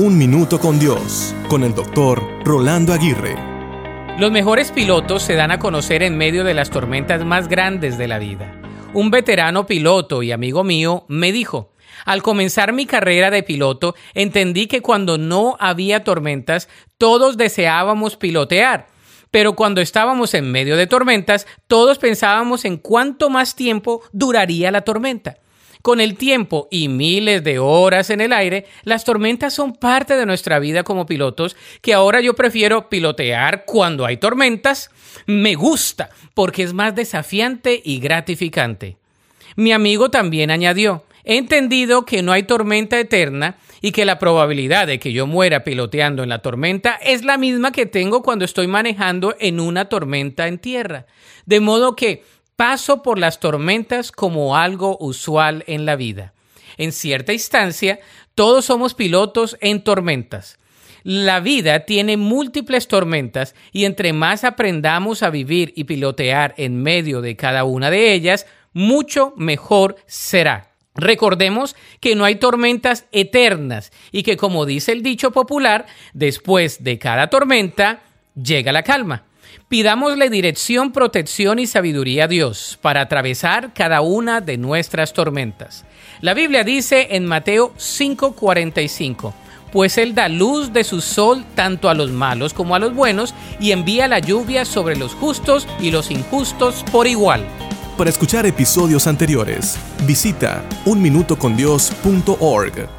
Un Minuto con Dios, con el doctor Rolando Aguirre. Los mejores pilotos se dan a conocer en medio de las tormentas más grandes de la vida. Un veterano piloto y amigo mío me dijo, al comenzar mi carrera de piloto, entendí que cuando no había tormentas, todos deseábamos pilotear. Pero cuando estábamos en medio de tormentas, todos pensábamos en cuánto más tiempo duraría la tormenta. Con el tiempo y miles de horas en el aire, las tormentas son parte de nuestra vida como pilotos, que ahora yo prefiero pilotear cuando hay tormentas. Me gusta, porque es más desafiante y gratificante. Mi amigo también añadió, he entendido que no hay tormenta eterna y que la probabilidad de que yo muera piloteando en la tormenta es la misma que tengo cuando estoy manejando en una tormenta en tierra. De modo que paso por las tormentas como algo usual en la vida. En cierta instancia, todos somos pilotos en tormentas. La vida tiene múltiples tormentas y entre más aprendamos a vivir y pilotear en medio de cada una de ellas, mucho mejor será. Recordemos que no hay tormentas eternas y que, como dice el dicho popular, después de cada tormenta llega la calma. Pidámosle dirección, protección y sabiduría a Dios para atravesar cada una de nuestras tormentas. La Biblia dice en Mateo 5:45, pues Él da luz de su sol tanto a los malos como a los buenos y envía la lluvia sobre los justos y los injustos por igual. Para escuchar episodios anteriores, visita unminutocondios.org.